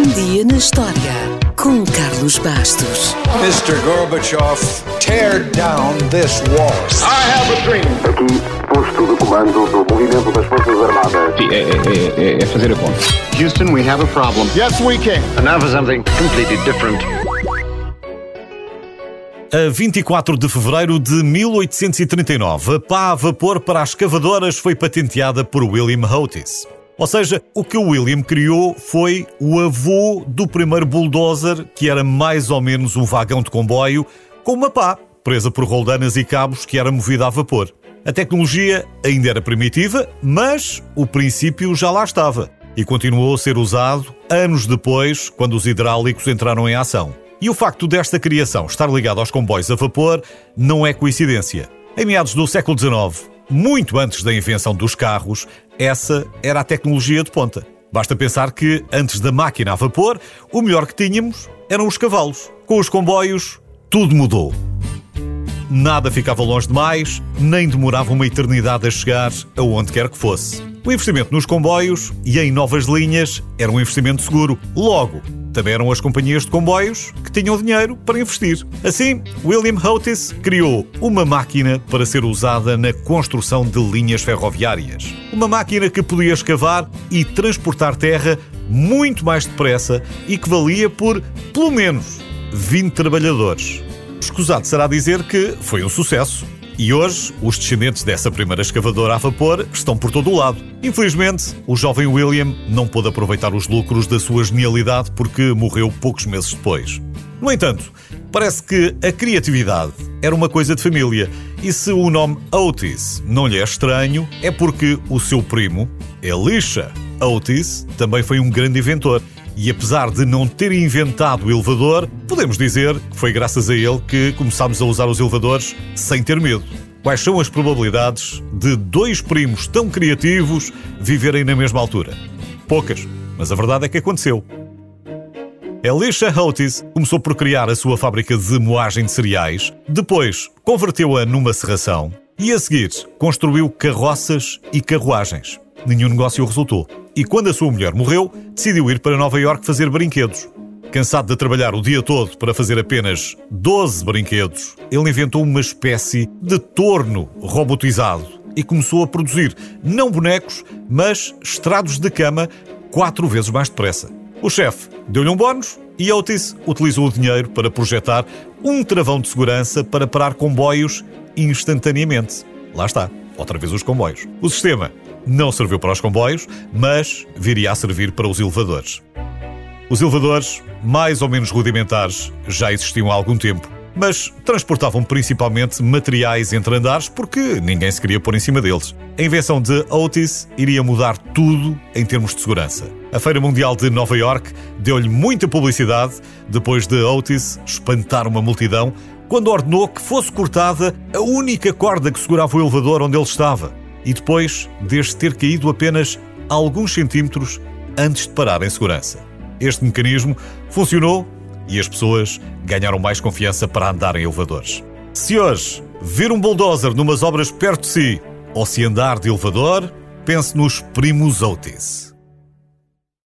Um dia na história com Carlos Bastos. Mr. Gorbachev, tear down this wall. I have a dream. Aqui, posto de comando do movimento das Forças Armadas. Sim, é, é- é- é fazer a conta. Houston, we have a problem. Yes, we can. And now for something completely different. A 24 de fevereiro de 1839, a pá a vapor para as cavadoras foi patenteada por William Otis. Ou seja, o que o William criou foi o avô do primeiro bulldozer, que era mais ou menos um vagão de comboio, com uma pá presa por roldanas e cabos que era movida a vapor. A tecnologia ainda era primitiva, mas o princípio já lá estava e continuou a ser usado anos depois, quando os hidráulicos entraram em ação. E o facto desta criação estar ligado aos comboios a vapor não é coincidência. Em meados do século XIX, muito antes da invenção dos carros, essa era a tecnologia de ponta. Basta pensar que, antes da máquina a vapor, o melhor que tínhamos eram os cavalos. Com os comboios, tudo mudou. Nada ficava longe demais, nem demorava uma eternidade a chegar aonde quer que fosse. O investimento nos comboios e em novas linhas era um investimento seguro. Logo, também eram as companhias de comboios que tinham dinheiro para investir. Assim, William Otis criou uma máquina para ser usada na construção de linhas ferroviárias. Uma máquina que podia escavar e transportar terra muito mais depressa e que valia por, pelo menos, 20 trabalhadores. Escusado será dizer que foi um sucesso. E hoje, os descendentes dessa primeira escavadora a vapor estão por todo o lado. Infelizmente, o jovem William não pôde aproveitar os lucros da sua genialidade porque morreu poucos meses depois. No entanto, parece que a criatividade era uma coisa de família e se o nome Otis não lhe é estranho, é porque o seu primo, Elisha Otis, também foi um grande inventor. E apesar de não ter inventado o elevador, podemos dizer que foi graças a ele que começámos a usar os elevadores sem ter medo. Quais são as probabilidades de dois primos tão criativos viverem na mesma altura? Poucas, mas a verdade é que aconteceu. Elisha Otis começou por criar a sua fábrica de moagem de cereais, depois converteu-a numa serração e a seguir construiu carroças e carruagens. Nenhum negócio resultou. E quando a sua mulher morreu, decidiu ir para Nova Iorque fazer brinquedos. Cansado de trabalhar o dia todo para fazer apenas 12 brinquedos, ele inventou uma espécie de torno robotizado e começou a produzir não bonecos, mas estrados de cama quatro vezes mais depressa. O chefe deu-lhe um bónus e Otis utilizou o dinheiro para projetar um travão de segurança para parar comboios instantaneamente. Lá está, outra vez os comboios. O sistema não serviu para os comboios, mas viria a servir para os elevadores. Os elevadores, mais ou menos rudimentares, já existiam há algum tempo, mas transportavam principalmente materiais entre andares porque ninguém se queria pôr em cima deles. A invenção de Otis iria mudar tudo em termos de segurança. A Feira Mundial de Nova York deu-lhe muita publicidade depois de Otis espantar uma multidão quando ordenou que fosse cortada a única corda que segurava o elevador onde ele estava e depois deste ter caído apenas alguns centímetros antes de parar em segurança. Este mecanismo funcionou e as pessoas ganharam mais confiança para andar em elevadores. Se hoje ver um bulldozer numas obras perto de si ou se andar de elevador, pense nos primos Otis.